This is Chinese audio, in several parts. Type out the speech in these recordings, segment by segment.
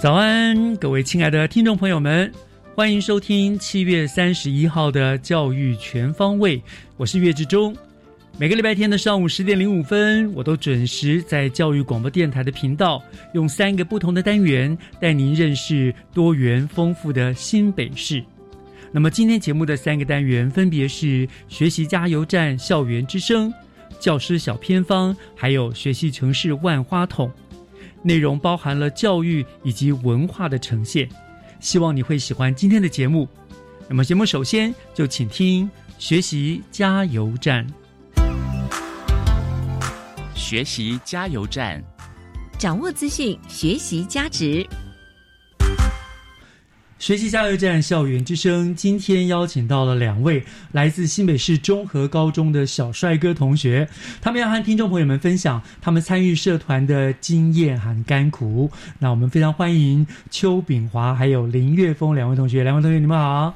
早安，各位亲爱的听众朋友们，欢迎收听七月三十一号的《教育全方位》，我是岳志忠。每个礼拜天的上午十点零五分，我都准时在教育广播电台的频道，用三个不同的单元带您认识多元丰富的新北市。那么今天节目的三个单元分别是学习加油站、校园之声、教师小偏方，还有学习城市万花筒。内容包含了教育以及文化的呈现，希望你会喜欢今天的节目。那么，节目首先就请听学习加油站。学习加油站，掌握资讯，学习加值。学习加油站校园之声，今天邀请到了两位来自新北市中和高中的小帅哥同学，他们要和听众朋友们分享他们参与社团的经验和甘苦。那我们非常欢迎邱炳华还有林月峰两位同学，两位同学你们好。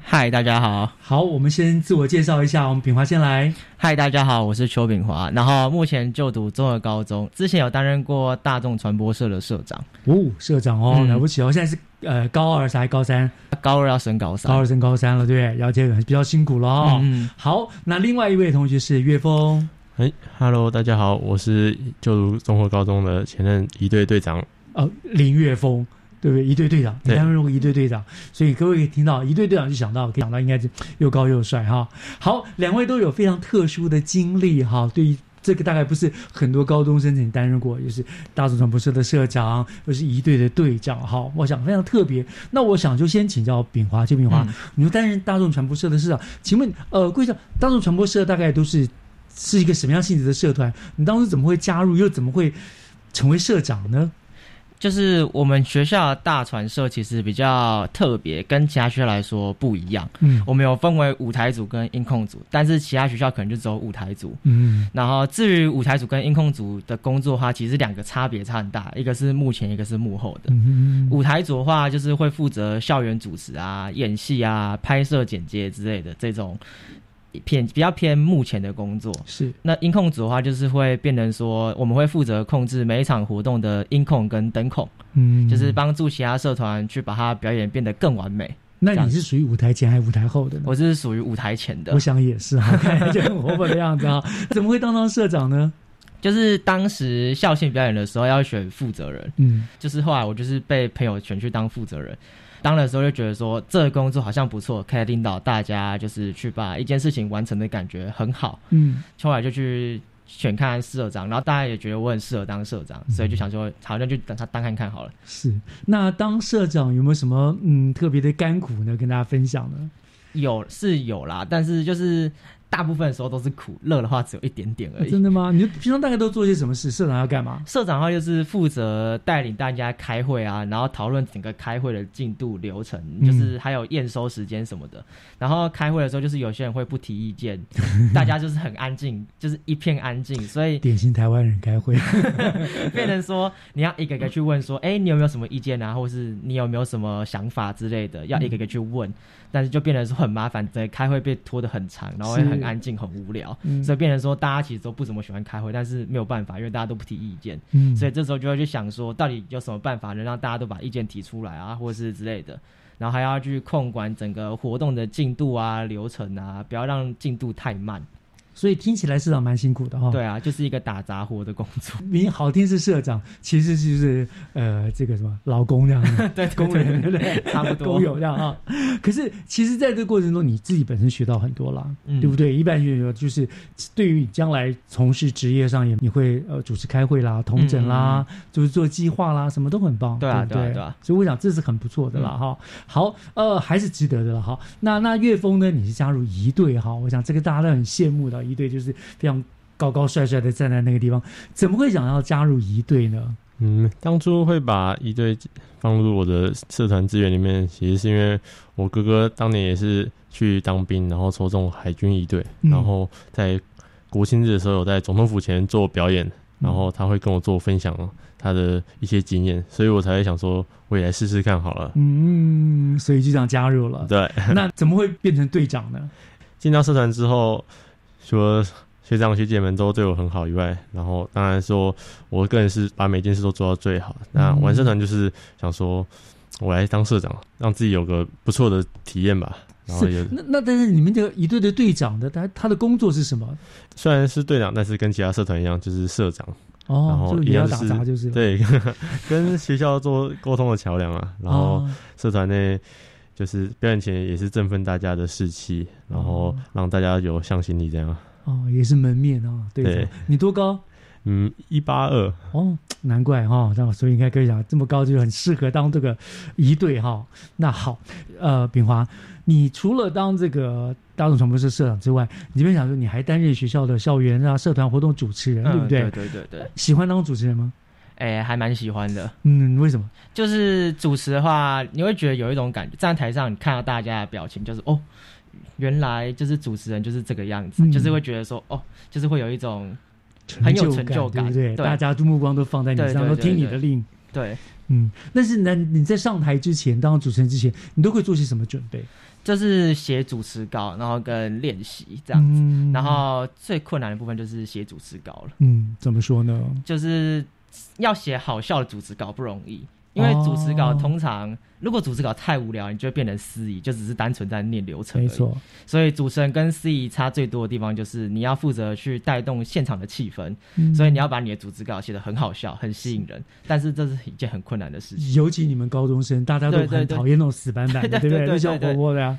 嗨，大家好。好，我们先自我介绍一下，我们炳华先来。嗨，大家好，我是邱炳华，然后目前就读综合高中，之前有担任过大众传播社的社长。哦，社长哦，了不起哦，现在是呃高二还是高三？高二要升高三，高二升高三了，对，要这个比较辛苦了哦。嗯，好，那另外一位同学是岳峰。哎，Hello，大家好，我是就读综合高中的前任一队队长。哦，林岳峰。对不对？一队队长，你担任过一队队长，所以各位可以听到一队队长就想到，可以想到应该是又高又帅哈。好，两位都有非常特殊的经历哈。对于这个大概不是很多高中生曾经担任过，就是大众传播社的社长，又是一队的队长哈。我想非常特别。那我想就先请教炳华，邱炳华，你说担任大众传播社的社长，请问呃，贵校大众传播社大概都是是一个什么样性质的社团？你当时怎么会加入，又怎么会成为社长呢？就是我们学校大传社其实比较特别，跟其他学校来说不一样。嗯，我们有分为舞台组跟音控组，但是其他学校可能就只有舞台组。嗯，然后至于舞台组跟音控组的工作的话，其实两个差别差很大，一个是幕前，一个是幕后的。嗯舞台组的话，就是会负责校园主持啊、演戏啊、拍摄、剪接之类的这种。偏比较偏目前的工作是那音控组的话，就是会变成说，我们会负责控制每一场活动的音控跟灯控，嗯，就是帮助其他社团去把它表演变得更完美。那你是属于舞台前还是舞台后的呢？我是属于舞台前的。我想也是哈，看起来就很活泼的样子啊，怎么会当上社长呢？就是当时校庆表演的时候要选负责人，嗯，就是后来我就是被朋友选去当负责人。当的时候就觉得说这个工作好像不错，可以领导大家，就是去把一件事情完成的感觉很好。嗯，后来就去选看社长，然后大家也觉得我很适合当社长，所以就想说好像就等他当看看好了。是，那当社长有没有什么嗯特别的甘苦呢？跟大家分享呢？有是有啦，但是就是。大部分的时候都是苦，乐的话只有一点点而已。真的吗？你平常大概都做些什么事？社长要干嘛？社长的话就是负责带领大家开会啊，然后讨论整个开会的进度流程，就是还有验收时间什么的。然后开会的时候，就是有些人会不提意见，大家就是很安静，就是一片安静。所以典型台湾人开会，变成说你要一个个去问说，哎，你有没有什么意见啊，或是你有没有什么想法之类的，要一个个去问。但是就变得是很麻烦，在开会被拖得很长，然后也很。安静、很无聊，所以变成说大家其实都不怎么喜欢开会，但是没有办法，因为大家都不提意见，所以这时候就会去想说，到底有什么办法能让大家都把意见提出来啊，或者是之类的，然后还要去控管整个活动的进度啊、流程啊，不要让进度太慢。所以听起来社长蛮辛苦的哈。对啊，就是一个打杂活的工作。名好听是社长，其实就是呃这个什么劳工这样 的，对工人对不对？差不多工友这样啊。可是其实在这个过程中，你自己本身学到很多啦，对不对？一般学就是对于你将来从事职业上，也你会呃主持开会啦、同诊啦，就是做计划啦，什么都很棒。对啊，对啊，对啊。所以我想这是很不错的啦哈。好，呃，还是值得的了哈。那那岳峰呢？你是加入一队哈？我想这个大家都很羡慕的。一队就是非常高高帅帅的站在那个地方，怎么会想要加入一队呢？嗯，当初会把一队放入我的社团资源里面，其实是因为我哥哥当年也是去当兵，然后抽中海军一队，然后在国庆日的时候有在总统府前做表演，然后他会跟我做分享他的一些经验，所以我才会想说，我也来试试看好了。嗯，所以就这样加入了。对，那怎么会变成队长呢？进到社团之后。说学长学姐们都对我很好以外，然后当然说我个人是把每件事都做到最好。那玩社团就是想说，我来当社长，让自己有个不错的体验吧。然后是那那但是你们这个一队的队长的他他的工作是什么？虽然是队长，但是跟其他社团一样，就是社长。哦，然后也要打杂就是对，跟学校做沟通的桥梁啊。然后社团内就是表演前也是振奋大家的士气，然后让大家有向心力这样。哦，也是门面啊，对。你多高？嗯，一八二。哦，难怪哈，那所以应该可以讲这么高就很适合当这个一队哈。那好，呃，炳华，你除了当这个大众传播社社长之外，你这边想说你还担任学校的校园啊社团活动主持人，对不对？对对对对。喜欢当主持人吗？哎，还蛮喜欢的。嗯，为什么？就是主持的话，你会觉得有一种感觉，站在台上，你看到大家的表情，就是哦。原来就是主持人就是这个样子，就是会觉得说哦，就是会有一种很有成就感，对不对？大家目光都放在你身上，都听你的令。对，嗯。但是呢，你在上台之前，当主持人之前，你都会做些什么准备？就是写主持稿，然后跟练习这样子。然后最困难的部分就是写主持稿了。嗯，怎么说呢？就是要写好笑的主持稿不容易。因为主持稿通常，如果主持稿太无聊，你就会变成司仪，就只是单纯在念流程。没错，所以主持人跟司仪差最多的地方就是你要负责去带动现场的气氛，所以你要把你的主持稿写得很好笑、很吸引人。但是这是一件很困难的事情，尤其你们高中生，大家都很讨厌那种死板板的，对不对？笑活泼的呀。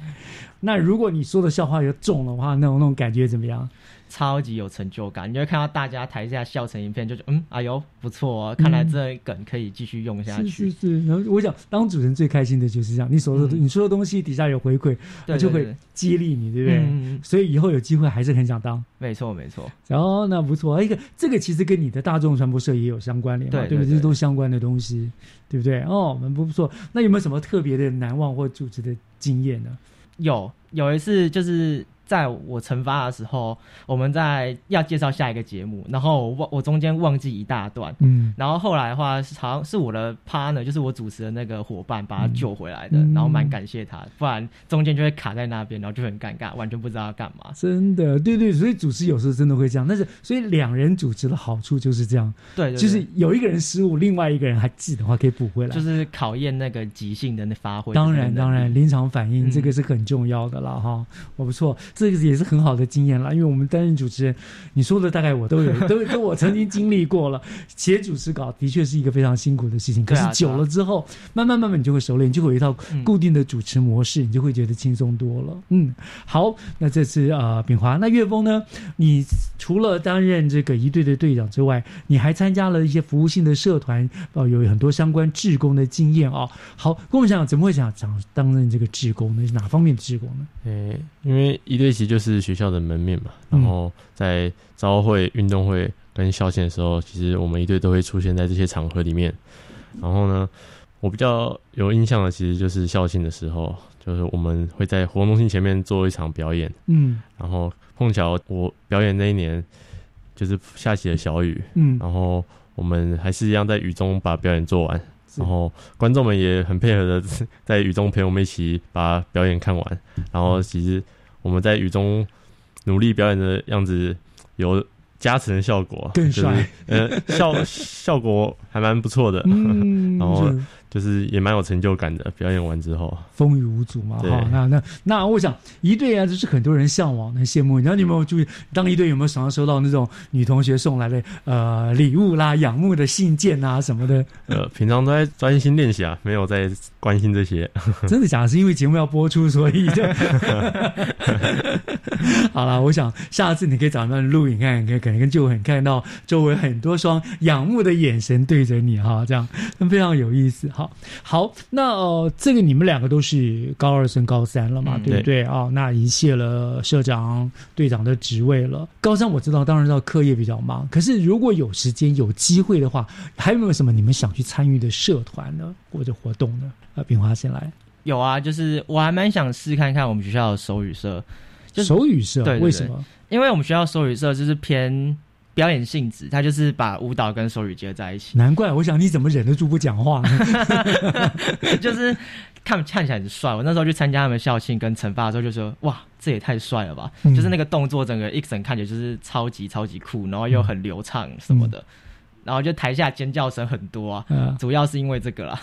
那如果你说的笑话又重的话，那种那种感觉怎么样？超级有成就感，你就会看到大家台下笑成一片，就觉得嗯，哎呦不错，哦看来这梗可以继续用下去。是是是，然后我想当主持人最开心的就是这样，你所说的你说的东西底下有回馈，就会激励你，对不对？所以以后有机会还是很想当。没错没错。然后那不错，一个这个其实跟你的大众传播社也有相关联嘛，对不对？这都相关的东西，对不对？哦，蛮不错。那有没有什么特别的难忘或主持的经验呢？有有一次就是。在我惩罚的时候，我们在要介绍下一个节目，然后我忘我中间忘记一大段，嗯，然后后来的话是好像是我的 partner，就是我主持的那个伙伴把他救回来的，然后蛮感谢他，不然中间就会卡在那边，然后就很尴尬，完全不知道要干嘛。真的，对对，所以主持有时候真的会这样，但是所以两人主持的好处就是这样，对，就是有一个人失误，另外一个人还记的话可以补回来，就是考验那个即兴的那发挥。当然当然，临场反应这个是很重要的了哈，我不错。这个也是很好的经验了，因为我们担任主持人，你说的大概我都有，都都我曾经经历过了。写主持稿的确是一个非常辛苦的事情，可是久了之后，慢慢慢慢你就会熟练，你就会有一套固定的主持模式，你就会觉得轻松多了。嗯，好，那这次呃，炳华，那岳峰呢？你除了担任这个一队的队长之外，你还参加了一些服务性的社团，哦，有很多相关志工的经验啊。好，跟我们讲，怎么会想想担任这个志工呢？是哪方面的志工呢？诶，因为一队其实就是学校的门面嘛，然后在招会、运动会跟校庆的时候，其实我们一队都会出现在这些场合里面。然后呢，我比较有印象的，其实就是校庆的时候，就是我们会在活动中心前面做一场表演。嗯，然后碰巧我表演那一年就是下起了小雨，嗯，然后我们还是一样在雨中把表演做完。然后观众们也很配合的 在雨中陪我们一起把表演看完。然后其实我们在雨中努力表演的样子有加成效果，更帅，呃，效效果还蛮不错的，然后。就是也蛮有成就感的，表演完之后风雨无阻嘛，哈。那那那，我想一队啊，就是很多人向往、很羡慕。然后你有没有注意，当一队有没有常常收到那种女同学送来的呃礼物啦、仰慕的信件啊什么的？呃，平常都在专心练习啊，没有在关心这些。真的假的？是因为节目要播出，所以就 好了。我想下次你可以找他们录影看，可以可能就很看到周围很多双仰慕的眼神对着你哈，这样非常有意思。好，好，那呃，这个你们两个都是高二升高三了嘛，对不对啊？那已卸了社长、队长的职位了。高三我知道，当然知道课业比较忙。可是如果有时间、有机会的话，还有没有什么你们想去参与的社团呢，或者活动呢？啊，炳华先来。有啊，就是我还蛮想试看看我们学校的手语社。手语社，对，为什么？因为我们学校手语社就是偏。表演性质，他就是把舞蹈跟手语结合在一起。难怪，我想你怎么忍得住不讲话？就是看看起来很帅。我那时候去参加他们校庆跟惩罚的时候，就说：“哇，这也太帅了吧！”就是那个动作，整个一整看起来就是超级超级酷，然后又很流畅什么的。然后就台下尖叫声很多啊，主要是因为这个啦。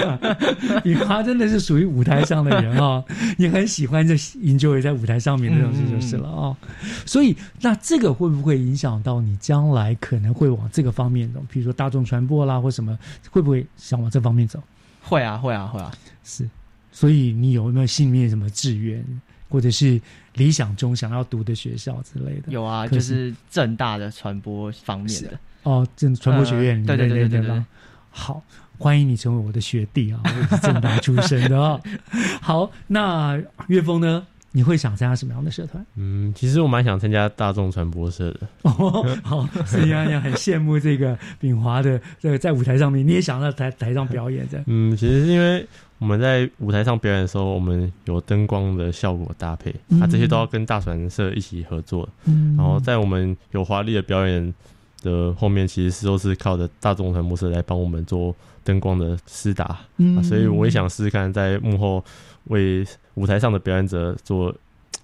雨华真的是属于舞台上的人啊，你很喜欢这 enjoy 在舞台上面的东西就是了啊。所以那这个会不会影响到你将来可能会往这个方面走？比如说大众传播啦，或什么，会不会想往这方面走？会啊，会啊，会啊。是，所以你有没有心里面什么志愿，或者是理想中想要读的学校之类的？有啊，就是正大的传播方面的。哦，正传播学院，对对对对对，好，欢迎你成为我的学弟啊，我是正大出身的啊。好，那岳峰呢？你会想参加什么样的社团？嗯，其实我蛮想参加大众传播社的。哦，好，所以安阳很羡慕这个炳华的这个在舞台上面，你也想在台台上表演的。嗯，其实是因为我们在舞台上表演的时候，我们有灯光的效果搭配，啊，这些都要跟大传社一起合作。嗯，然后在我们有华丽的表演。的后面其实是都是靠着大众传播社来帮我们做灯光的施打，嗯，所以我也想试试看在幕后为舞台上的表演者做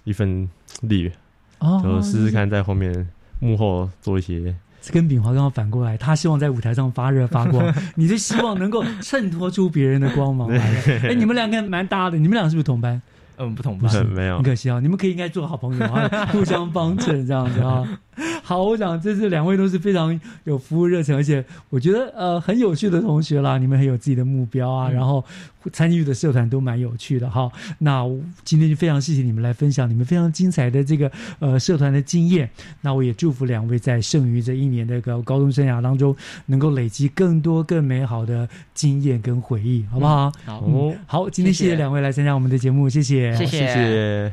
一份力，哦，就试试看在后面幕后做一些。跟炳华刚刚反过来，他希望在舞台上发热发光，你是希望能够衬托出别人的光芒来。哎，你们两个蛮搭的，你们俩是不是同班？嗯，不同班，没有，很可惜啊，你们可以应该做好朋友啊，互相帮衬这样子啊。好，我想这是两位都是非常有服务热情，而且我觉得呃很有趣的同学啦。你们很有自己的目标啊，然后参与的社团都蛮有趣的哈。那今天就非常谢谢你们来分享你们非常精彩的这个呃社团的经验。那我也祝福两位在剩余这一年的高高中生涯当中，能够累积更多更美好的经验跟回忆，好不好？好，好，今天谢谢两位来参加我们的节目，谢谢，谢谢。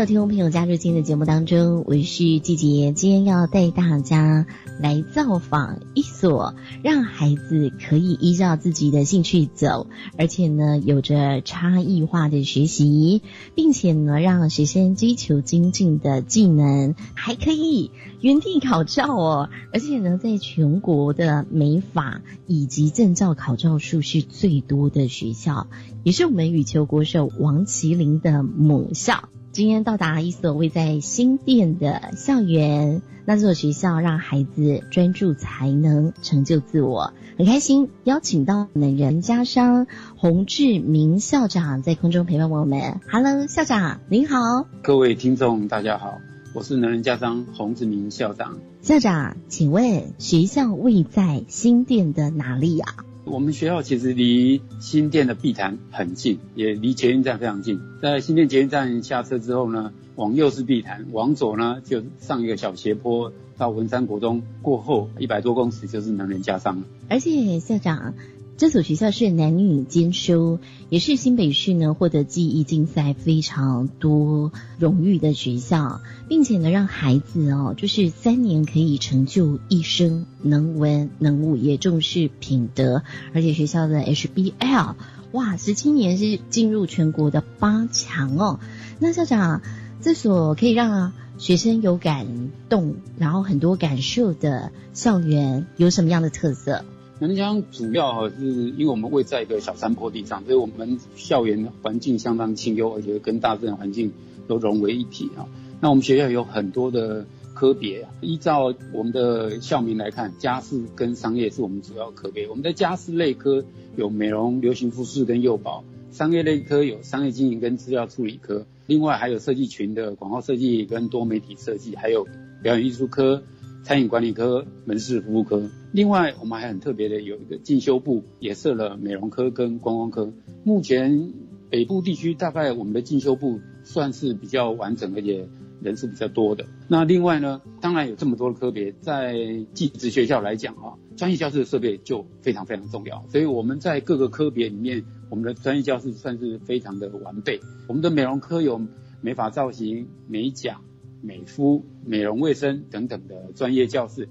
欢迎所有听众朋友加入今天的节目当中，我是季杰，今天要带大家来造访一所让孩子可以依照自己的兴趣走，而且呢有着差异化的学习，并且呢让学生追求精进的技能，还可以原地考照哦，而且呢在全国的美法以及证照考照数是最多的学校。也是我们羽球国手王麒麟的母校。今天到达一所位在新店的校园，那这所学校让孩子专注才能，成就自我，很开心。邀请到能人家商洪志明校长在空中陪伴我们。Hello，校长您好，各位听众大家好，我是能人家商洪志明校长。校长，请问学校位在新店的哪里呀？我们学校其实离新店的碧潭很近，也离捷运站非常近。在新店捷运站下车之后呢，往右是碧潭，往左呢就上一个小斜坡到文山国中，过后一百多公尺就是能人家商了。而且校长。这所学校是男女兼修，也是新北市呢获得记忆竞赛非常多荣誉的学校，并且呢让孩子哦，就是三年可以成就一生，能文能武，也重视品德，而且学校的 HBL 哇，十七年是进入全国的八强哦。那校长，这所可以让学生有感动，然后很多感受的校园有什么样的特色？南江主要哈是因为我们位在一个小山坡地上，所以我们校园环境相当清幽，而且跟大自然环境都融为一体啊。那我们学校有很多的科别，依照我们的校名来看，家事跟商业是我们主要科别。我们的家事类科有美容、流行服饰跟幼保；商业类科有商业经营跟资料处理科；另外还有设计群的广告设计跟多媒体设计，还有表演艺术科。餐饮管理科、门市服务科，另外我们还很特别的有一个进修部，也设了美容科跟观光科。目前北部地区大概我们的进修部算是比较完整，而且人数比较多的。那另外呢，当然有这么多的科别，在技职学校来讲啊，专业教室的设备就非常非常重要。所以我们在各个科别里面，我们的专业教室算是非常的完备。我们的美容科有美发造型、美甲。美肤、美容卫生等等的专业教室。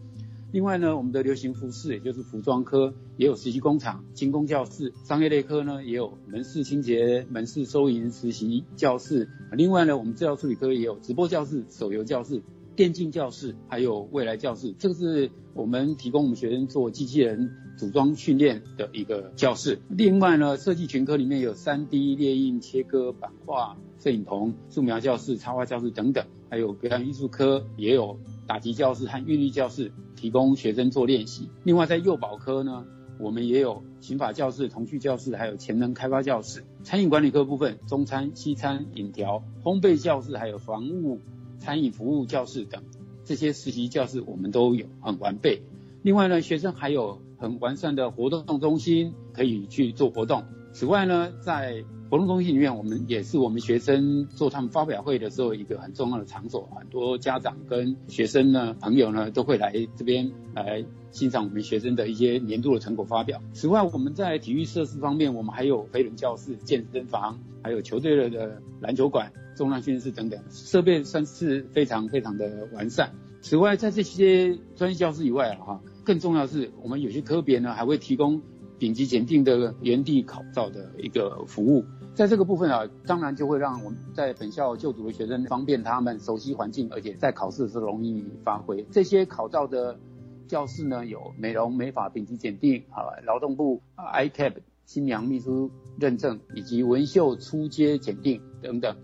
另外呢，我们的流行服饰，也就是服装科，也有实习工厂、精工教室。商业类科呢，也有门市清洁、门市收银实习教室。另外呢，我们资料处理科也有直播教室、手游教室、电竞教室，还有未来教室。这个是我们提供我们学生做机器人组装训练的一个教室。另外呢，设计群科里面有 3D 列印、切割、版画、摄影棚、素描教室、插画教室等等。还有表演艺术科也有打击教室和韵律教室，提供学生做练习。另外在幼保科呢，我们也有刑法教室、童趣教室，还有潜能开发教室。餐饮管理科部分，中餐、西餐、饮调、烘焙教室，还有防务、餐饮服务教室等这些实习教室，我们都有很完备。另外呢，学生还有很完善的活动中心，可以去做活动。此外呢，在活动中心里面，我们也是我们学生做他们发表会的时候一个很重要的场所。很多家长跟学生呢、朋友呢都会来这边来欣赏我们学生的一些年度的成果发表。此外，我们在体育设施方面，我们还有飞轮教室、健身房，还有球队的篮球馆、重量训练室等等，设备算是非常非常的完善。此外，在这些专业教室以外哈，更重要是我们有些科别呢还会提供顶级检定的原地考照的一个服务。在这个部分啊，当然就会让我们在本校就读的学生方便他们熟悉环境，而且在考试的时容易发挥。这些考照的教室呢，有美容美发丙级检定啊，劳动部 ICAP 新娘秘书认证，以及纹绣初阶检定等等。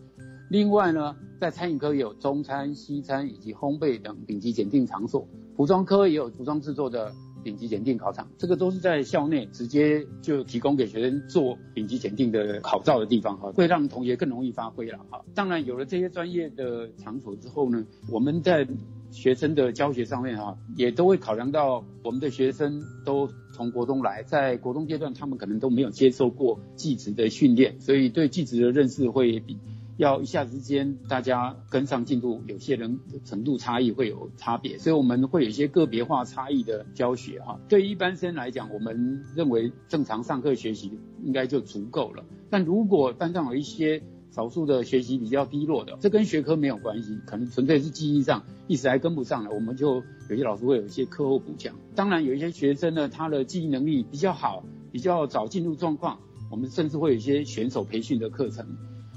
另外呢，在餐饮科也有中餐、西餐以及烘焙等丙级检定场所，服装科也有服装制作的。顶级检定考场，这个都是在校内直接就提供给学生做顶级检定的考照的地方哈，会让同学更容易发挥了哈。当然有了这些专业的场所之后呢，我们在学生的教学上面哈，也都会考量到我们的学生都从国中来，在国中阶段他们可能都没有接受过技职的训练，所以对技职的认识会比。要一下子之间大家跟上进度，有些人程度差异会有差别，所以我们会有一些个别化差异的教学哈。对一般生来讲，我们认为正常上课学习应该就足够了。但如果班上有一些少数的学习比较低落的，这跟学科没有关系，可能纯粹是记忆上一时还跟不上了，我们就有些老师会有一些课后补强。当然有一些学生呢，他的记忆能力比较好，比较早进入状况，我们甚至会有一些选手培训的课程。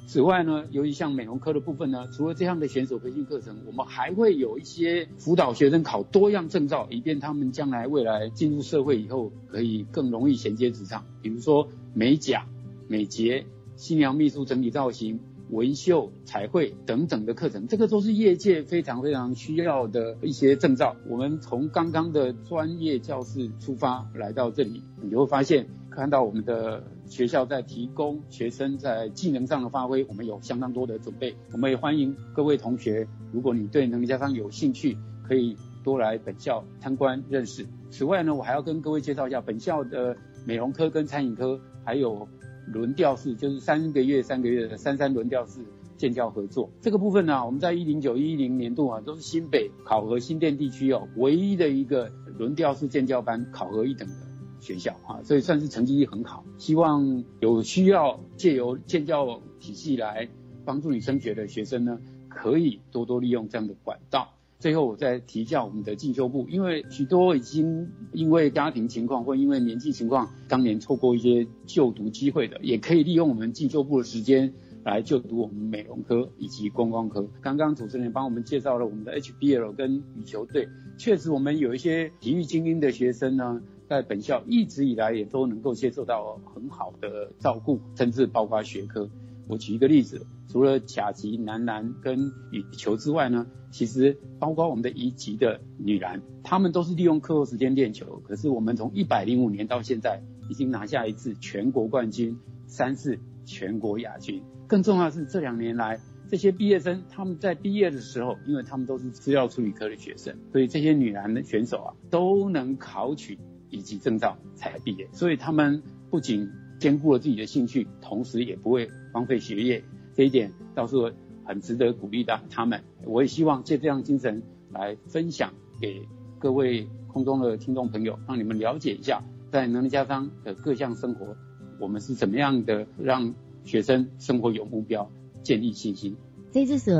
此外呢，由于像美容科的部分呢，除了这样的选手培训课程，我们还会有一些辅导学生考多样证照，以便他们将来未来进入社会以后可以更容易衔接职场。比如说美甲、美睫、新娘秘书整体造型。纹绣、彩绘等等的课程，这个都是业界非常非常需要的一些证照。我们从刚刚的专业教室出发来到这里，你就会发现，看到我们的学校在提供学生在技能上的发挥，我们有相当多的准备。我们也欢迎各位同学，如果你对能力加商有兴趣，可以多来本校参观认识。此外呢，我还要跟各位介绍一下本校的美容科跟餐饮科，还有。轮调式就是三个月三个月的三三轮调式建教合作这个部分呢，我们在一零九一零年度啊，都是新北考核新店地区哦唯一的一个轮调式建教班考核一等的学校啊，所以算是成绩很好。希望有需要借由建教体系来帮助你升学的学生呢，可以多多利用这样的管道。最后我再提一下我们的进修部，因为许多已经因为家庭情况或因为年纪情况，当年错过一些就读机会的，也可以利用我们进修部的时间来就读我们美容科以及观光科。刚刚主持人帮我们介绍了我们的 HBL 跟羽球队，确实我们有一些体育精英的学生呢，在本校一直以来也都能够接受到很好的照顾，甚至包括学科。我举一个例子，除了甲级男篮跟羽球之外呢，其实包括我们的乙级的女篮，他们都是利用课后时间练球。可是我们从一百零五年到现在，已经拿下一次全国冠军，三次全国亚军。更重要的是，这两年来，这些毕业生他们在毕业的时候，因为他们都是资料处理科的学生，所以这些女篮的选手啊，都能考取以及证照才毕业。所以他们不仅兼顾了自己的兴趣，同时也不会荒废学业，这一点倒是很值得鼓励的。他们，我也希望借这样精神来分享给各位空中的听众朋友，让你们了解一下，在能力家商的各项生活，我们是怎么样的让学生生活有目标，建立信心。在这所。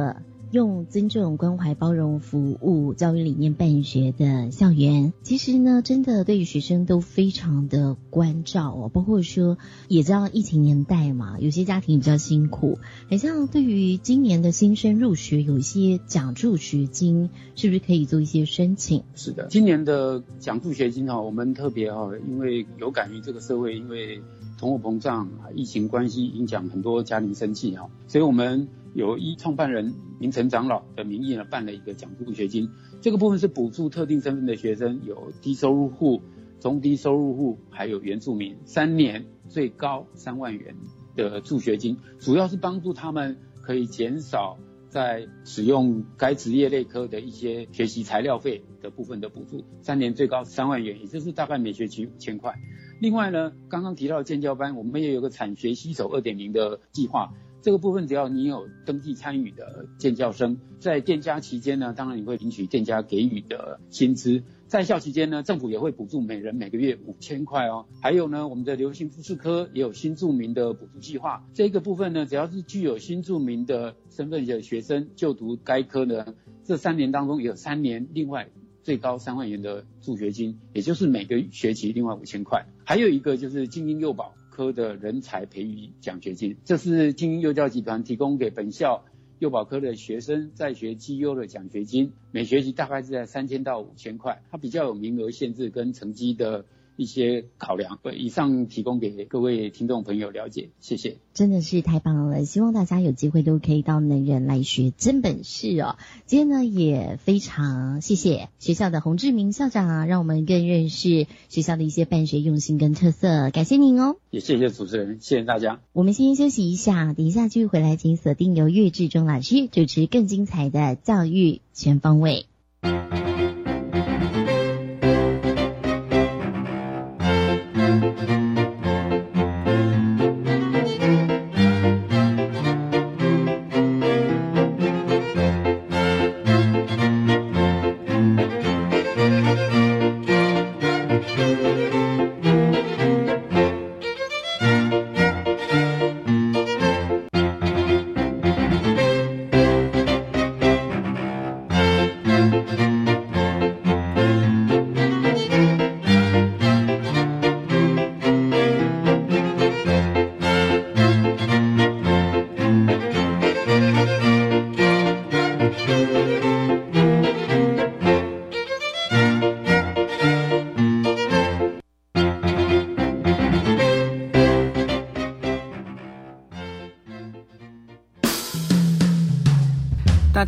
用尊重、关怀、包容、服务教育理念办学的校园，其实呢，真的对于学生都非常的关照哦。包括说，也知道疫情年代嘛，有些家庭比较辛苦，很像对于今年的新生入学，有一些奖助学金，是不是可以做一些申请？是的，今年的奖助学金哈，我们特别哈，因为有感于这个社会，因为通货膨胀、疫情关系影响很多家庭生计哈，所以我们。有一创办人明成长老的名义呢，办了一个奖助学金。这个部分是补助特定身份的学生，有低收入户、中低收入户，还有原住民，三年最高三万元的助学金，主要是帮助他们可以减少在使用该职业类科的一些学习材料费的部分的补助，三年最高三万元，也就是大概每学期五千块。另外呢，刚刚提到的建教班，我们也有个产学携手二点零的计划。这个部分只要你有登记参与的建教生，在店家期间呢，当然你会领取店家给予的薪资；在校期间呢，政府也会补助每人每个月五千块哦。还有呢，我们的流行复试科也有新住民的补助计划。这个部分呢，只要是具有新住民的身份的学生就读该科呢，这三年当中有三年另外最高三万元的助学金，也就是每个学期另外五千块。还有一个就是精英幼保。科的人才培育奖学金，这是精英幼教集团提供给本校幼保科的学生在学绩优的奖学金，每学期大概是在三千到五千块，它比较有名额限制跟成绩的。一些考量，以上提供给各位听众朋友了解，谢谢。真的是太棒了，希望大家有机会都可以到能人来学真本事哦。今天呢也非常谢谢学校的洪志明校长，啊让我们更认识学校的一些办学用心跟特色，感谢您哦。也谢谢主持人，谢谢大家。我们先休息一下，等一下继续回来，请锁定由岳志忠老师主持更精彩的教育全方位。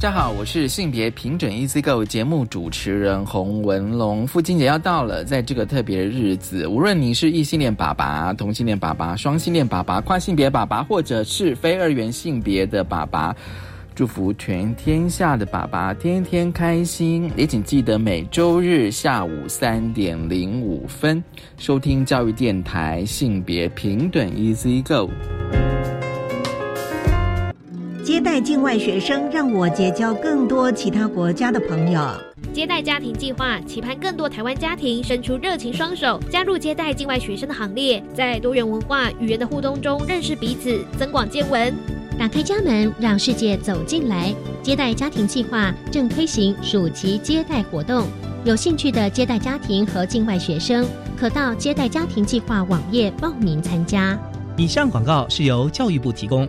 家好，我是性别平准 Easy Go 节目主持人洪文龙。父亲节要到了，在这个特别的日子，无论你是异性恋爸爸、同性恋爸爸、双性恋爸爸、跨性别爸爸，或者是非二元性别的爸爸，祝福全天下的爸爸天天开心。也请记得每周日下午三点零五分收听教育电台性别平等 Easy Go。接待境外学生，让我结交更多其他国家的朋友。接待家庭计划期盼更多台湾家庭伸出热情双手，加入接待境外学生的行列，在多元文化语言的互动中认识彼此，增广见闻。打开家门，让世界走进来。接待家庭计划正推行暑期接待活动，有兴趣的接待家庭和境外学生，可到接待家庭计划网页报名参加。以上广告是由教育部提供。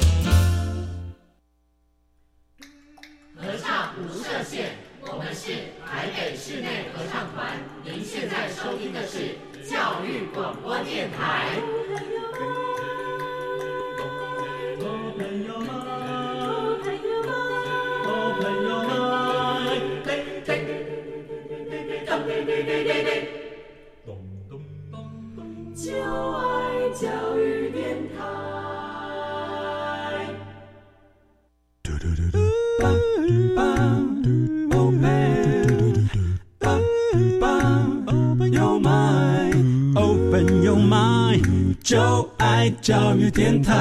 教育电台。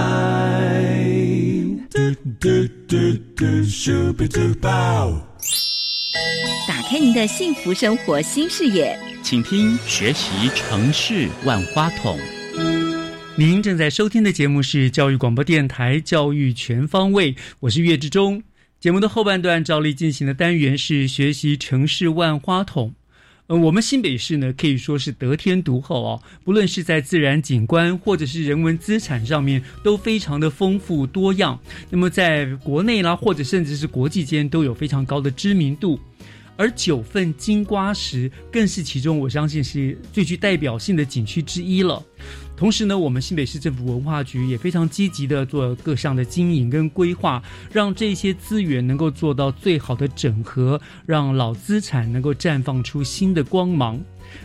打开您的幸福生活新视野。请听《学习城市万花筒》。您正在收听的节目是教育广播电台《教育全方位》，我是岳志忠。节目的后半段照例进行的单元是《学习城市万花筒》。呃，我们新北市呢可以说是得天独厚哦，不论是在自然景观或者是人文资产上面，都非常的丰富多样。那么在国内啦，或者甚至是国际间，都有非常高的知名度。而九份金瓜石更是其中，我相信是最具代表性的景区之一了。同时呢，我们新北市政府文化局也非常积极的做各项的经营跟规划，让这些资源能够做到最好的整合，让老资产能够绽放出新的光芒。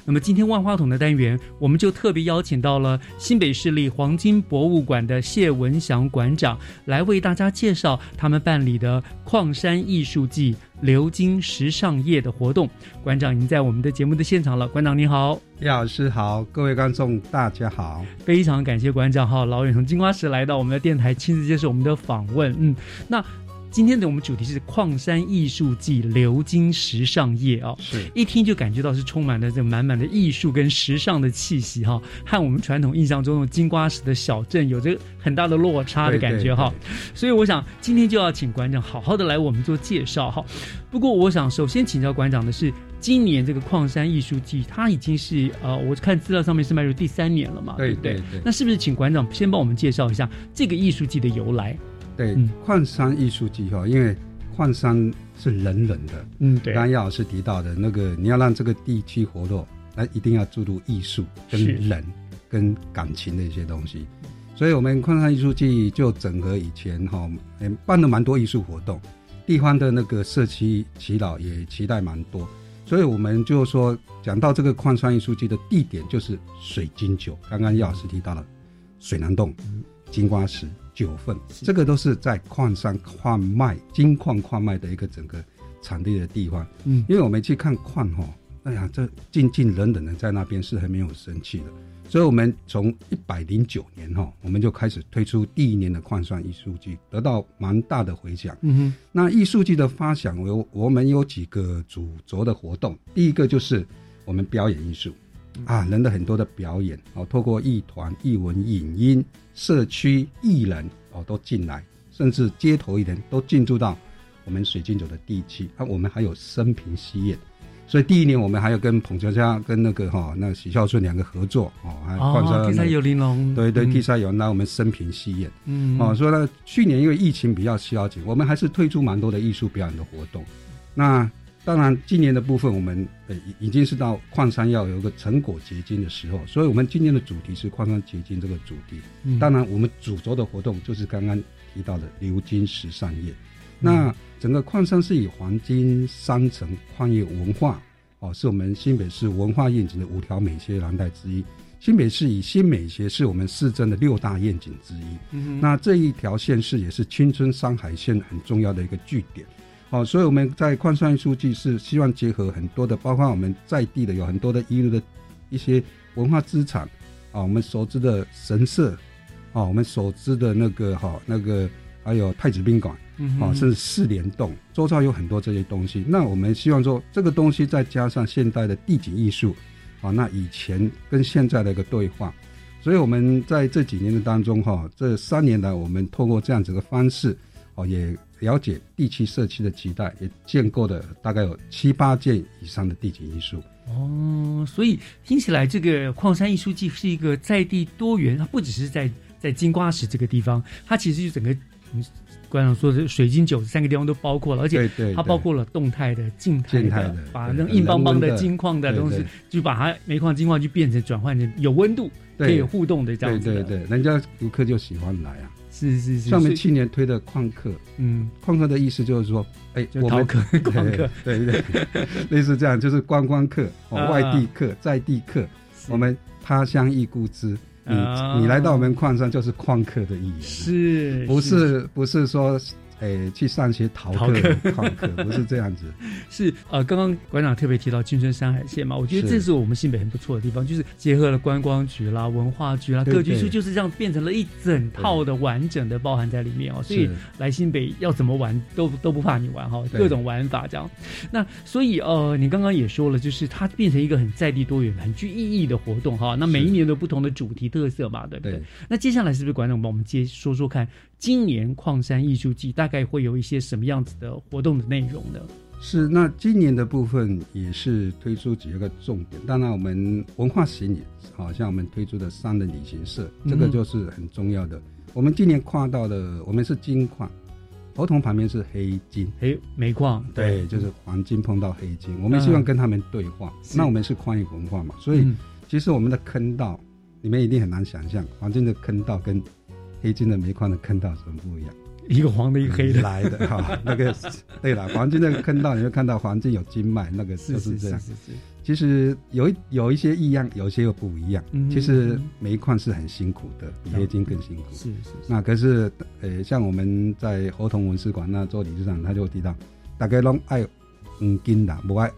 那么今天万花筒的单元，我们就特别邀请到了新北市立黄金博物馆的谢文祥馆长，来为大家介绍他们办理的矿山艺术季鎏金时尚夜的活动。馆长已经在我们的节目的现场了，馆长你好，叶老师好，各位观众大家好，非常感谢馆长哈老远从金瓜石来到我们的电台，亲自接受我们的访问。嗯，那。今天的我们主题是矿山艺术季流金时尚夜啊，是。一听就感觉到是充满了这满满的艺术跟时尚的气息哈，和我们传统印象中的金瓜石的小镇有着很大的落差的感觉哈，所以我想今天就要请馆长好好的来我们做介绍哈。不过我想首先请教馆长的是，今年这个矿山艺术季它已经是呃，我看资料上面是迈入第三年了嘛，对对对，那是不是请馆长先帮我们介绍一下这个艺术季的由来？对，矿山艺术季哈，因为矿山是冷冷的，嗯，对。刚刚叶老师提到的那个，你要让这个地区活络，那一定要注入艺术、跟人、跟感情的一些东西。所以，我们矿山艺术季就整合以前哈，办了蛮多艺术活动，地方的那个社区祈祷也期待蛮多。所以，我们就说讲到这个矿山艺术季的地点，就是水晶酒。刚刚叶老师提到了水南洞、金瓜石。九份，这个都是在矿山矿脉、金矿矿脉的一个整个产地的地方。嗯，因为我们去看矿哈，哎呀，这静静冷冷的在那边是很没有生气的。所以，我们从一百零九年哈，我们就开始推出第一年的矿山艺术季，得到蛮大的回响。嗯哼，那艺术季的发想有我们有几个主轴的活动，第一个就是我们表演艺术。啊，人的很多的表演哦，透过艺团、艺文、影音、社区艺人哦，都进来，甚至街头艺人都进驻到我们水晶酒的地区，啊，我们还有生平西宴。所以第一年我们还要跟彭佳佳跟那个哈那许孝顺两个合作哦，还换上 T 三有玲珑，对对第三有那我们生平戏宴，嗯哦，所以呢去年因为疫情比较消紧，我们还是推出蛮多的艺术表演的活动。那当然今年的部分我们呃已经是到矿山要有一个成果结晶的时候，所以我们今年的主题是矿山结晶这个主题。当然我们主轴的活动就是刚刚提到的鎏金十三夜。那整个矿山是以黄金三层矿业文化哦，是我们新北市文化愿景的五条美学蓝带之一。新北市以新美学是我们市政的六大愿景之一。嗯、那这一条线是也是青春山海线很重要的一个据点。哦，所以我们在矿山书记是希望结合很多的，包括我们在地的有很多的一路的一些文化资产啊，我们熟知的神社啊，我们熟知的那个哈那个还有太子宾馆。啊，甚至四联动，周遭有很多这些东西。那我们希望说，这个东西再加上现代的地景艺术，啊，那以前跟现在的一个对话。所以我们在这几年的当中，哈，这三年来，我们透过这样子的方式，哦，也了解地区社区的期待，也建构的大概有七八件以上的地景艺术。哦，所以听起来这个矿山艺术季是一个在地多元，它不只是在在金瓜石这个地方，它其实就整个。馆长说的水晶酒三个地方都包括了，而且它包括了动态的、静态的，把那种硬邦邦的金矿的东西，就把它煤矿、金矿就变成转换成有温度、可以互动的这样子。对对对，人家游客就喜欢来啊。是是是。像我们去年推的旷课，嗯，旷课的意思就是说，哎，我们 旷课，对，对对，类似这样，就是观光客、外地客、在地客，我们他乡亦故知。你你来到我们矿山就是旷课的意思，是不是不是说？诶，去上学逃课、旷课，不是这样子。是呃，刚刚馆长特别提到青春山海线嘛，我觉得这是我们新北很不错的地方，就是结合了观光局啦、文化局啦、各局处，就是这样变成了一整套的完整的包含在里面哦。所以来新北要怎么玩都都不怕你玩哈，各种玩法这样。那所以呃，你刚刚也说了，就是它变成一个很在地多元、很具意义的活动哈。那每一年都不同的主题特色嘛，对不对？那接下来是不是馆长帮我们接说说看？今年矿山艺术季大概会有一些什么样子的活动的内容呢？是，那今年的部分也是推出几个重点。当然，我们文化行业，好像我们推出的三人旅行社，这个就是很重要的。我们今年跨到了，我们是金矿，合同旁边是黑金，黑煤矿，对，就是黄金碰到黑金，我们希望跟他们对话。那我们是矿业文化嘛，所以其实我们的坑道，你们一定很难想象，黄金的坑道跟黑金的煤矿的坑道什么不一样？一个黄的，一个黑的来的哈。那个对了，黄金那个坑道，你会看到黄金有金脉，那个就是这样。是是是。其实有一有一些异样，有些又不一样。其实煤矿是很辛苦的，比黑金更辛苦。是是。那可是呃，像我们在合同文史馆那做理事长，他就提到，大概拢爱黄金的，不爱。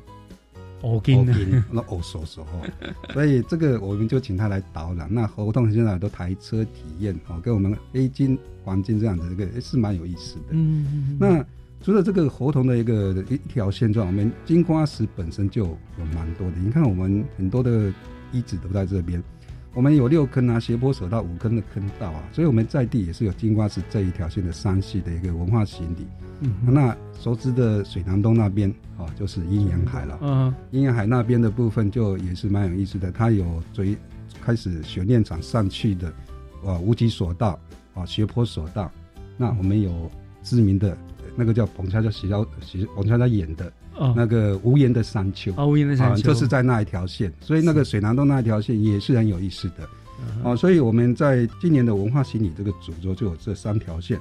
欧金，那欧说说哈，所以这个我们就请他来导览。那合同现在都台车体验哦，跟我们黑金、黄金这样的这个是蛮有意思的。嗯，那除了这个合同的一个一条线状，我们金瓜石本身就有蛮多的。你看我们很多的遗址都在这边，我们有六坑啊，斜坡索道五坑的坑道啊，所以我们在地也是有金瓜石这一条线的山系的一个文化洗礼。嗯，那熟知的水南东那边啊，就是阴阳海了。嗯，阴阳海那边的部分就也是蛮有意思的，它有最开始学练场上去的，啊，无极索道啊，斜坡索道。那我们有知名的那个叫彭恰恰洗脚洗彭恰恰演的那个无言的山丘啊，无言的山丘就是在那一条线，所以那个水南东那一条线也是很有意思的。啊，所以我们在今年的文化心理这个主轴就有这三条线。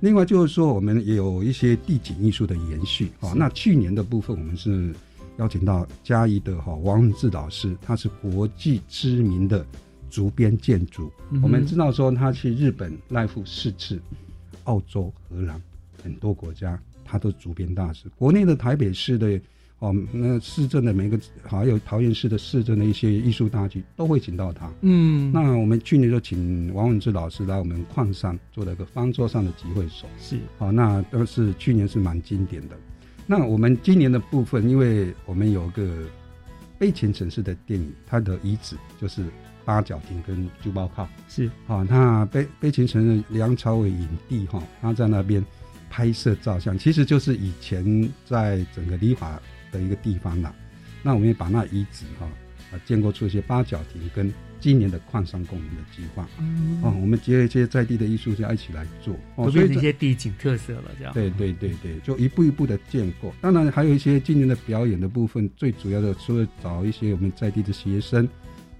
另外就是说，我们也有一些地景艺术的延续啊。那去年的部分，我们是邀请到嘉义的哈王文志老师，他是国际知名的竹编建筑。我们知道说，他去日本赖富四次，澳洲、荷兰很多国家，他都竹编大师。国内的台北市的。哦，那市政的每个还有桃园市的市政的一些艺术大剧都会请到他。嗯，那我们去年就请王文志老师来我们矿山做了一个方桌上的集会所。是，好，那都是去年是蛮经典的。那我们今年的部分，因为我们有个悲情城市的电影，它的遗址就是八角亭跟珠包靠。是，好，那悲悲情城市梁朝伟影帝哈，他在那边拍摄照相，其实就是以前在整个理法的一个地方了。那我们也把那遗址哈啊建构出一些八角亭跟今年的矿山公园的计划。哦，我们结合一些在地的艺术家一起来做，哦，所以一些地景特色了，这样。对对对对，就一步一步的建构。当然还有一些今年的表演的部分，最主要的除了找一些我们在地的学生，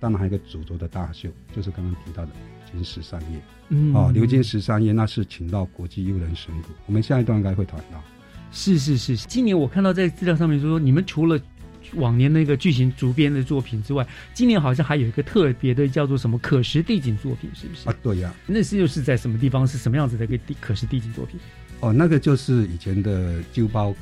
当然还有一个主轴的大秀，就是刚刚提到的金石三叶。嗯，哦，流金十三夜那是请到国际优人神鼓，我们下一段应该会谈到。是是是，今年我看到在资料上面说，你们除了往年那个巨型竹编的作品之外，今年好像还有一个特别的叫做什么可食地景作品，是不是？啊，对呀。那是又是在什么地方？是什么样子的一个地可食地景作品？哦，那个就是以前的旧包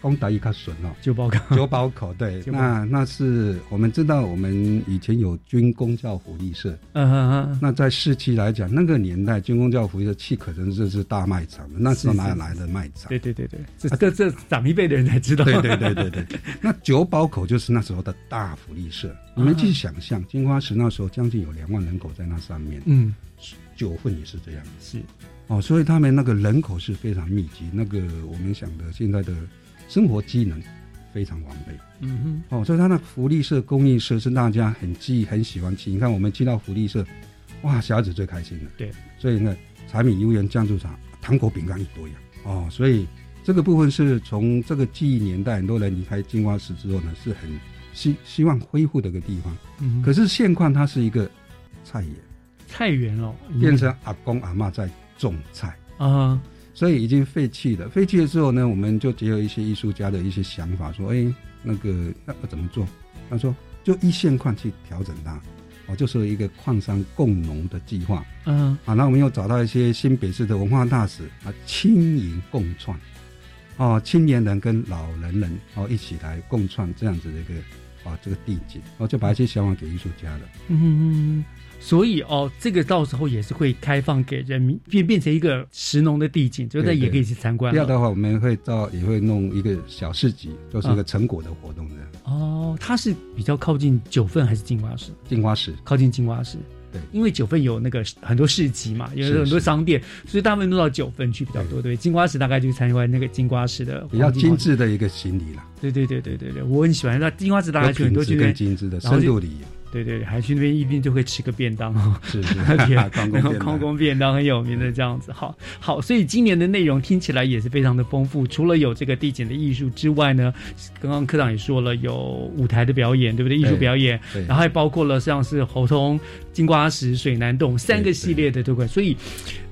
靠。公打一卡笋哦，九包口，九包口，对，那那是我们知道，我们以前有军工教福利社，嗯嗯嗯，那在市区来讲，那个年代军工教福利社去可能是是大卖场那时候哪来的卖场？对对对对，这这这长一辈的人才知道，对对对对对。那九包口就是那时候的大福利社，你们去想象，金花石那时候将近有两万人口在那上面，嗯，九份也是这样，是。哦，所以他们那个人口是非常密集，那个我们想的现在的。生活机能非常完备，嗯哼，哦，所以它那福利社、公益社是大家很记、很喜欢去。你看，我们去到福利社，哇，小孩子最开心了。对，所以呢，柴米油盐酱醋茶、糖果饼干一堆呀，哦，所以这个部分是从这个记忆年代，很多人离开金花石之后呢，是很希希望恢复的一个地方。嗯，可是现况它是一个菜园，菜园哦，变成阿公阿妈在种菜啊。所以已经废弃了。废弃了之后呢，我们就结合一些艺术家的一些想法，说：“哎，那个要要怎么做？”他说：“就一线矿去调整它，哦，就是一个矿山共农的计划。”嗯，啊，那我们又找到一些新北市的文化大使啊，青银共创，哦，青年人跟老人人哦一起来共创这样子的一个啊这个地景，哦，就把一些想法给艺术家了。嗯。所以哦，这个到时候也是会开放给人民，变变成一个石农的地景，就在也可以去参观。第二的话，我们会到也会弄一个小市集，就是一个成果的活动的。哦，它是比较靠近九份还是金瓜石？金瓜石靠近金瓜石。对，因为九份有那个很多市集嘛，有很多商店，所以大部分都到九份去比较多。对，金瓜石大概就参观那个金瓜石的比较精致的一个行李了。对对对对对对，我很喜欢那金瓜石，大概去很多去更精致的深度旅游。对对，还去那边一定就会吃个便当。哦，是是，然后空空便当。很有名的这样子，好好，所以今年的内容听起来也是非常的丰富。除了有这个地景的艺术之外呢，刚刚科长也说了有舞台的表演，对不对？艺术表演，然后还包括了像是猴通、金瓜石、水南洞三个系列的都可，所以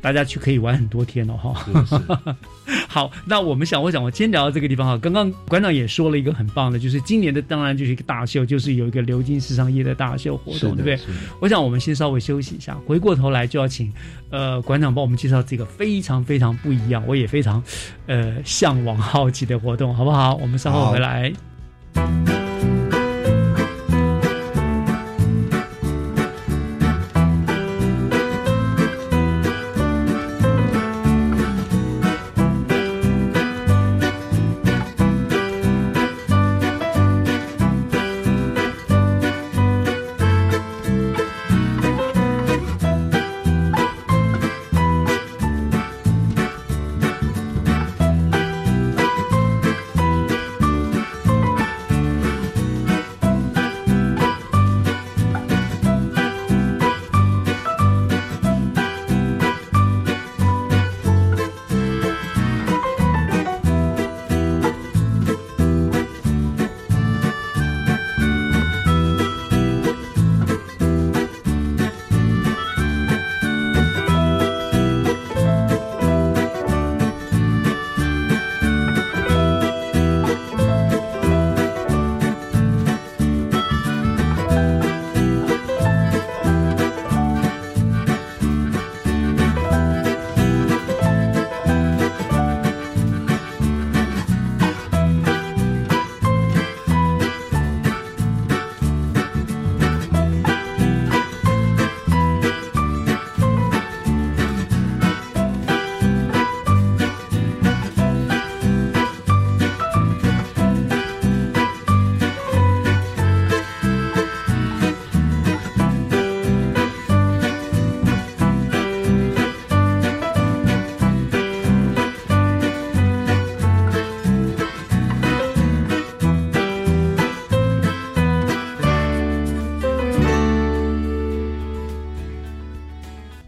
大家去可以玩很多天哦，哈。好，那我们想，我想，我先聊到这个地方哈。刚刚馆长也说了一个很棒的，就是今年的当然就是一个大秀，就是有一个流金时尚夜的大秀活动，对不对？我想我们先稍微休息一下，回过头来就要请呃馆长帮我们介绍这个非常非常不一样，我也非常呃向往好奇的活动，好不好？我们稍后回来。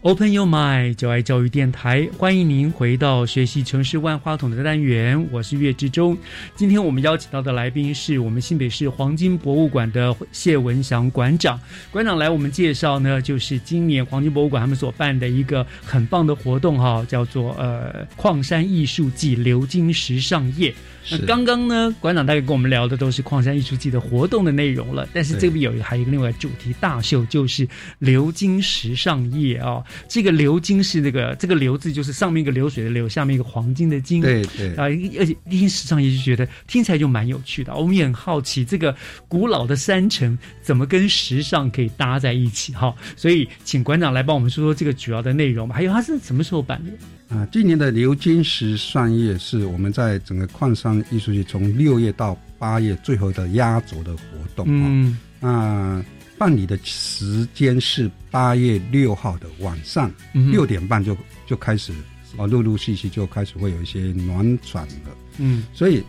Open Your Mind，就爱教育电台，欢迎您回到学习城市万花筒的单元，我是岳志忠。今天我们邀请到的来宾是我们新北市黄金博物馆的谢文祥馆长。馆长来我们介绍呢，就是今年黄金博物馆他们所办的一个很棒的活动哈，叫做呃矿山艺术季鎏金时尚夜。那刚刚呢，馆长大概跟我们聊的都是矿山艺术季的活动的内容了，但是这边有一个还有一个另外主题大秀，就是流金时尚夜啊。这个流金是那个这个流字，就是上面一个流水的流，下面一个黄金的金。对对啊，而且听时尚也就觉得听起来就蛮有趣的。我们也很好奇，这个古老的山城怎么跟时尚可以搭在一起？哈，所以请馆长来帮我们说说这个主要的内容吧。还有它是什么时候办的？啊，今年的流金石上夜是我们在整个矿山艺术节从六月到八月最后的压轴的活动啊。那办理的时间是八月六号的晚上六点半就就开始啊，陆陆续续就开始会有一些暖场了。嗯，所以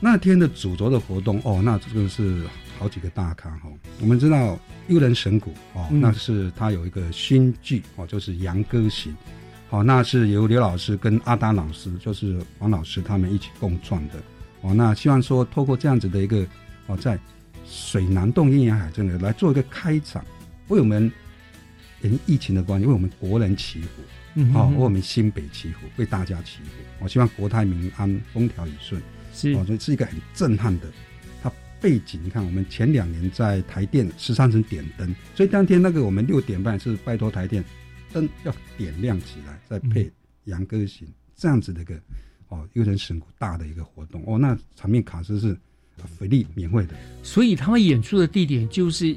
那天的主轴的活动哦，那这个是好几个大咖哈。我们知道幽人神谷哦，那是他有一个新剧哦，就是《杨歌行》哦，那是由刘老师跟阿达老师，就是王老师他们一起共创的哦。那希望说透过这样子的一个哦，在水南洞阴阳海这里来做一个开场，为我们因疫情的关系，为我们国人祈福，嗯好，为我们新北祈福，为大家祈福。我希望国泰民安，风调雨顺。是，哦，所以是一个很震撼的。它背景，你看，我们前两年在台电十三层点灯，所以当天那个我们六点半是拜托台电灯要点亮起来，再配杨歌行这样子的一个哦，幽人神谷大的一个活动。哦，那场面卡司是。福利免费的，所以他们演出的地点就是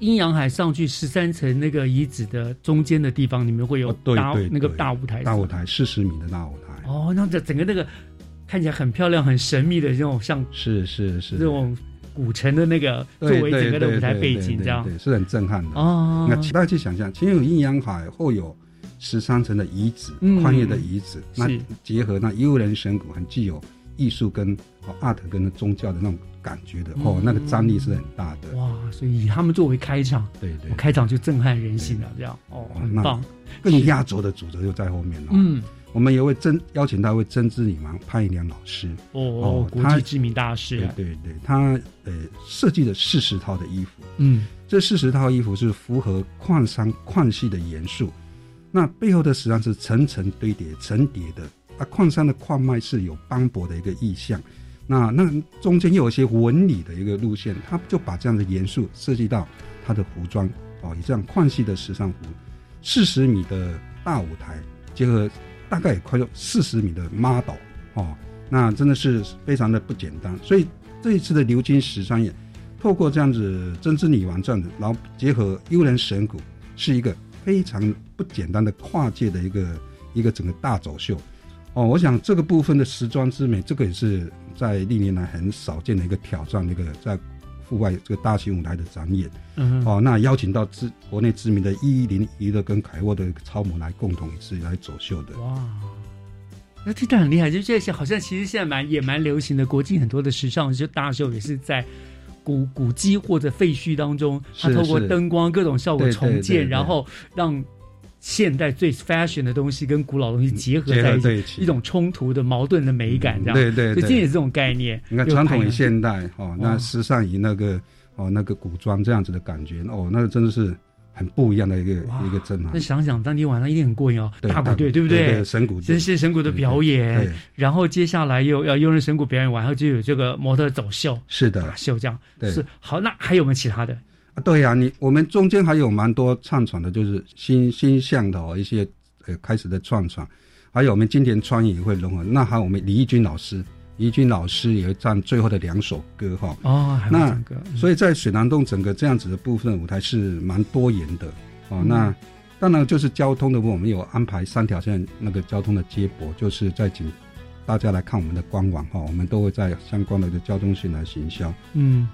阴阳海上去十三层那个遗址的中间的地方，里面会有大那个大舞台，大舞台四十米的大舞台。哦，那这整个那个看起来很漂亮、很神秘的这种，像是是是这种古城的那个作为整个的舞台背景，这样对是很震撼的哦。那大家去想象，前有阴阳海，后有十三层的遗址，宽越的遗址，那结合那幽人神谷，很具有。艺术跟哦 art 跟宗教的那种感觉的哦，那个张力是很大的哇！所以以他们作为开场，对对，开场就震撼人心了，这样哦，很棒。更压轴的主角就在后面了。嗯，我们也会真邀请到一位针织女王潘一良老师哦，国际知名大师。对对对，他呃设计了四十套的衣服。嗯，这四十套衣服是符合矿山矿系的元素，那背后的实际上是层层堆叠层叠的。啊，矿山的矿脉是有斑驳的一个意象，那那中间又有一些纹理的一个路线，他就把这样的元素设计到他的服装哦，以这样矿系的时尚服，四十米的大舞台，结合大概也快有四十米的 model 哦，那真的是非常的不简单。所以这一次的鎏金时尚也透过这样子针织女王这样子，然后结合幽人神谷，是一个非常不简单的跨界的一个一个整个大走秀。哦，我想这个部分的时装之美，这个也是在历年来很少见的一个挑战，一个在户外这个大型舞台的展演。嗯，哦，那邀请到知国内知名的一零娱乐跟凯沃的超模来共同一次来走秀的。哇，那听得很厉害，就这些好像其实现在蛮也蛮流行的，国际很多的时尚就大秀也是在古古迹或者废墟当中，它透过灯光各种效果重建，然后让。现代最 fashion 的东西跟古老东西结合在一起，一种冲突的矛盾的美感，这样对对，所以这也是这种概念。你看传统与现代哦，那时尚与那个哦那个古装这样子的感觉哦，那个真的是很不一样的一个一个震撼。那想想当天晚上一定很过瘾哦，大鼓队对不对？神鼓真是神鼓的表演，然后接下来又要用人神鼓表演完后就有这个模特走秀，是的，秀这样是好。那还有没有其他的？对呀，你我们中间还有蛮多唱传的，就是新新向的哦，一些呃开始的串传，还有我们今天穿也会融合。那还有我们李义军老师，李义军老师也会唱最后的两首歌哈。哦，那所以在水南洞整个这样子的部分舞台是蛮多元的哦。那当然就是交通的部分，我们有安排三条线那个交通的接驳，就是在请大家来看我们的官网哈，我们都会在相关的交通线来行销。嗯。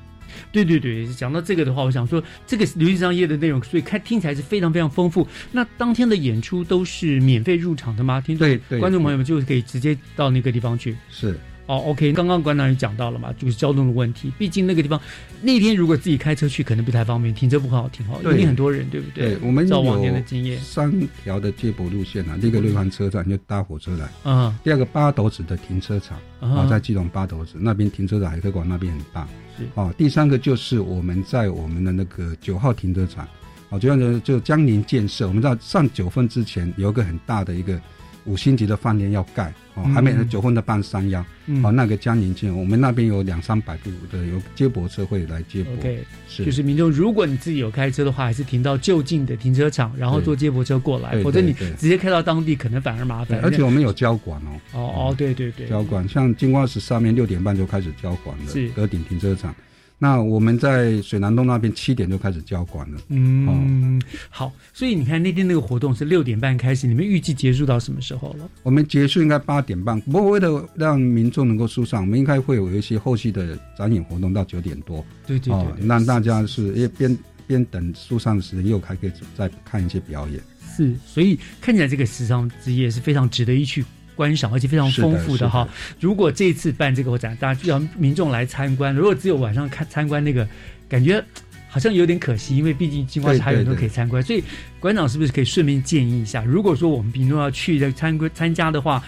对对对，讲到这个的话，我想说，这个流行商业的内容，所以看听起来是非常非常丰富。那当天的演出都是免费入场的吗？听对对，观众朋友们就可以直接到那个地方去。是哦，OK，刚刚馆长也讲到了嘛，就是交通的问题。毕竟那个地方那天如果自己开车去，可能不太方便，停车不好停好，一定很多人，对不对？对，我们照往年的经验，三条的接驳路线啊，第一个瑞环车站就搭火车来，嗯，第二个八斗子的停车场啊，在基隆八斗子那边停车的海科馆那边很大，是哦，第三个就是我们在我们的那个九号停车场，哦，主要呢就江宁建设，我们知道上九份之前有一个很大的一个。五星级的饭店要盖哦，还没九份的半山腰哦，那个江宁县，我们那边有两三百部的有接驳车会来接驳。OK，是就是民众，如果你自己有开车的话，还是停到就近的停车场，然后坐接驳车过来，否则你直接开到当地可能反而麻烦。而且我们有交管哦。哦哦，对对对，交管像金光石上面六点半就开始交管了，是格顶停车场。那我们在水南洞那边七点就开始交管了。嗯，好，所以你看那天那个活动是六点半开始，你们预计结束到什么时候了？我们结束应该八点半，不过为了让民众能够疏散，我们应该会有一些后续的展演活动到九点多。对对对，让大家是也边边等疏散的时间，又还可以再看一些表演。是，所以看起来这个时尚之夜是非常值得一去。观赏而且非常丰富的哈，如果这次办这个展，大家要民众来参观，如果只有晚上看参观那个，感觉好像有点可惜，因为毕竟金瓜石还有很多可以参观，所以馆长是不是可以顺便建议一下，如果说我们民众要去的参观参加的话。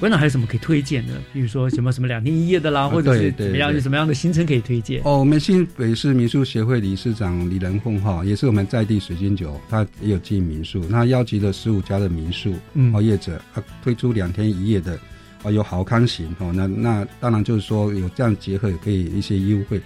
馆长还有什么可以推荐的？比如说什么什么两天一夜的啦，或者是怎么样，有什么样的行程可以推荐？哦，我们新北市民宿协会理事长李仁凤哈，也是我们在地水晶酒，他也有经营民宿，他邀集了十五家的民宿哦业者，他推出两天一夜的哦有好康型哦，那那当然就是说有这样结合，也可以一些优惠。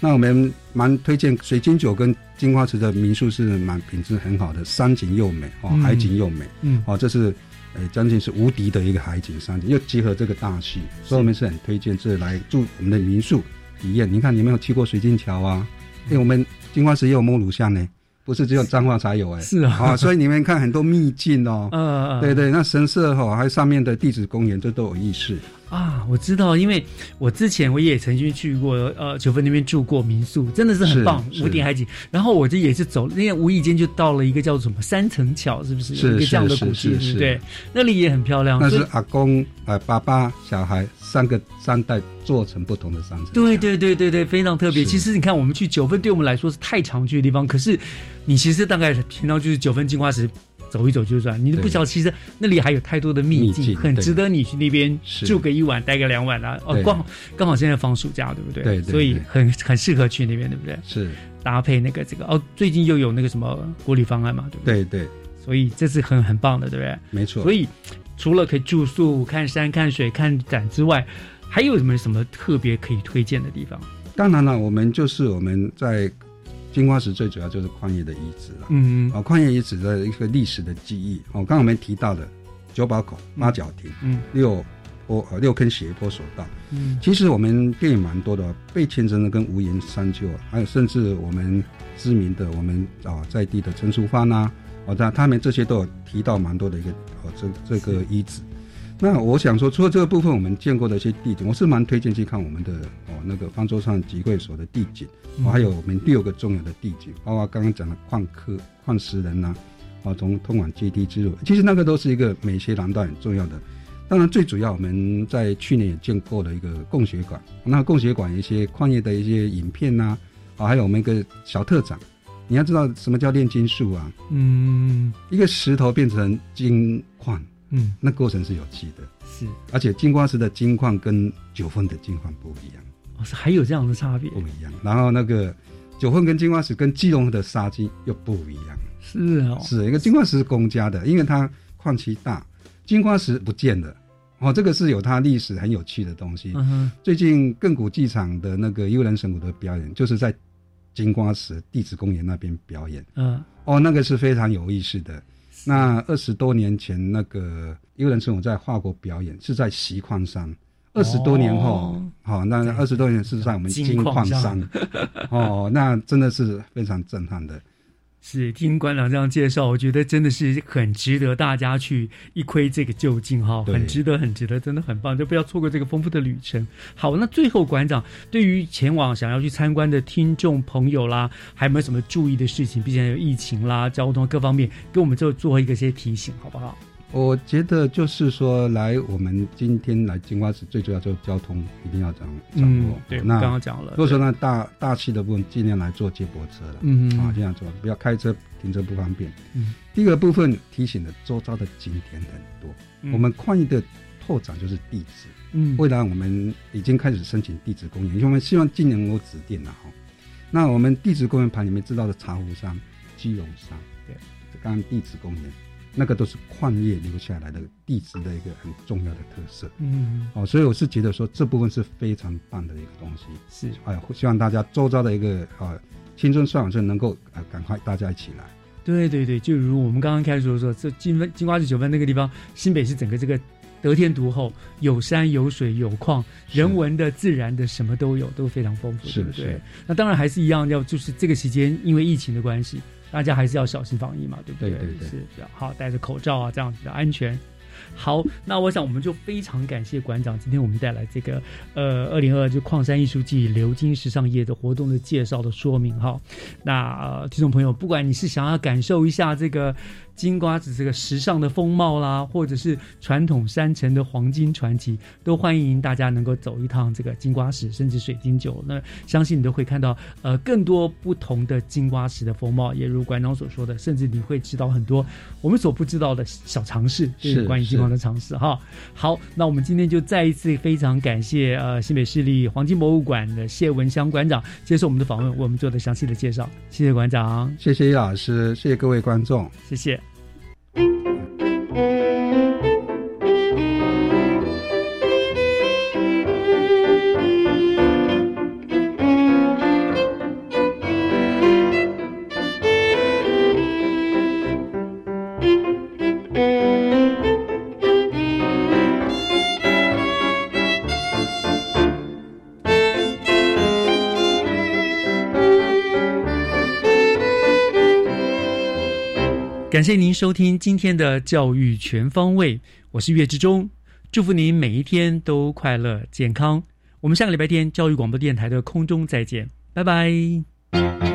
那我们蛮推荐水晶酒跟金花池的民宿是蛮品质很好的，山景又美哦，海景又美，嗯哦这是。哎，将近是无敌的一个海景山景，又结合这个大戏，所以我们是很推荐这来住我们的民宿体验。你看，你没有去过水晶桥啊？因为我们金花石也有摸乳巷呢，不是只有彰化才有哎。是啊，所以你们看很多秘境哦。嗯嗯。对对，那神社哈，还有上面的地质公园，这都有意思。啊，我知道，因为我之前我也曾经去过呃九份那边住过民宿，真的是很棒，五点海景。然后我就也是走，那天无意间就到了一个叫做什么三层桥，是不是？是一个这样的古迹，对不对？那里也很漂亮。那是阿公、呃爸爸、小孩三个三代做成不同的三层。对对对对对，非常特别。其实你看，我们去九份，对我们来说是太常去的地方，可是你其实大概平常就是九份金花石。走一走就算，你都不晓得，其实那里还有太多的秘境，很值得你去那边住个一晚，待个两晚啊。哦，刚好刚好现在放暑假，对不对？对，所以很很适合去那边，对不对？是搭配那个这个哦，最近又有那个什么国旅方案嘛，对不对？对对，所以这是很很棒的，对不对？没错。所以除了可以住宿、看山、看水、看展之外，还有什么什么特别可以推荐的地方？当然了，我们就是我们在。金瓜石最主要就是矿业的遗址了，嗯嗯。哦，矿业遗址的一个历史的记忆，哦，刚刚我们提到的九宝口、八角亭，嗯，六坡呃六坑斜坡索道，嗯，其实我们电影蛮多的，被牵扯的跟无言山丘，还有甚至我们知名的我们啊在地的陈淑芳呐，哦，他他们这些都有提到蛮多的一个哦这这个遗址。那我想说，除了这个部分，我们见过的一些地景，我是蛮推荐去看我们的哦那个方舟上集会所的地景，哦还有我们六个重要的地景，包括刚刚讲的矿科、矿石人呐，啊从通往阶梯之路，其实那个都是一个美学廊道很重要的。当然最主要我们在去年也建构了一个供血馆，那供血馆一些矿业的一些影片呐，啊还有我们一个小特展，你要知道什么叫炼金术啊？嗯，一个石头变成金矿。嗯，那过程是有趣的，是，而且金瓜石的金矿跟九份的金矿不一样，哦，是还有这样的差别，不一样。然后那个九份跟金瓜石跟基隆的沙金又不一样，是哦，是一个金瓜石是公家的，因为它矿区大，金瓜石不见了，哦，这个是有它历史很有趣的东西。嗯最近亘古剧场的那个幽兰神谷的表演，就是在金瓜石地质公园那边表演，嗯，哦，那个是非常有意思的。那二十多年前，那个幽兰神谷在华国表演，是在锡矿山。二十多年后，好，那二十多年事实上我们金矿山。哦，那真的是非常震撼的。是听馆长这样介绍，我觉得真的是很值得大家去一窥这个究竟哈，很值得，很值得，真的很棒，就不要错过这个丰富的旅程。好，那最后馆长对于前往想要去参观的听众朋友啦，还有没有什么注意的事情？毕竟有疫情啦、交通各方面，给我们就做一个些提醒，好不好？我觉得就是说，来我们今天来金瓜石，最主要就是交通一定要掌掌握。对，那刚刚讲了。如果说那大大气的部分，尽量来坐接驳车了。嗯啊，尽量坐不要开车停车不方便。嗯。第二个部分提醒的，周遭的景点很多。我们矿业的拓展就是地址。嗯。未来我们已经开始申请地质公园，因为我们希望今年能够指定了哈。那我们地质公园盘里面知道的茶壶山、基隆山，对，刚刚地质公园。那个都是矿业留下来的地质的一个很重要的特色，嗯，哦，所以我是觉得说这部分是非常棒的一个东西，是，哎，希望大家周遭的一个啊青春少年能够呃赶快大家一起来，对对对，就如我们刚刚开始说说，这金分金瓜子九分那个地方，新北是整个这个得天独厚，有山有水有矿，人文的自然的什么都有，都非常丰富，是不对？那当然还是一样，要就是这个期间因为疫情的关系。大家还是要小心防疫嘛，对不对？对对对，是比较好，戴着口罩啊，这样比较安全。好，那我想我们就非常感谢馆长，今天我们带来这个呃二零二就矿山艺术季流金时尚业的活动的介绍的说明哈。那听众朋友，不管你是想要感受一下这个。金瓜子这个时尚的风貌啦，或者是传统山城的黄金传奇，都欢迎大家能够走一趟这个金瓜石，甚至水晶酒。那相信你都会看到呃更多不同的金瓜石的风貌，也如馆长所说的，甚至你会知道很多我们所不知道的小常识，是关于金瓜的常识哈。好，那我们今天就再一次非常感谢呃新北市立黄金博物馆的谢文香馆长接受我们的访问，为我们做的详细的介绍。谢谢馆长，谢谢叶老师，谢谢各位观众，谢谢。感谢您收听今天的教育全方位，我是岳志忠，祝福您每一天都快乐健康。我们下个礼拜天教育广播电台的空中再见，拜拜。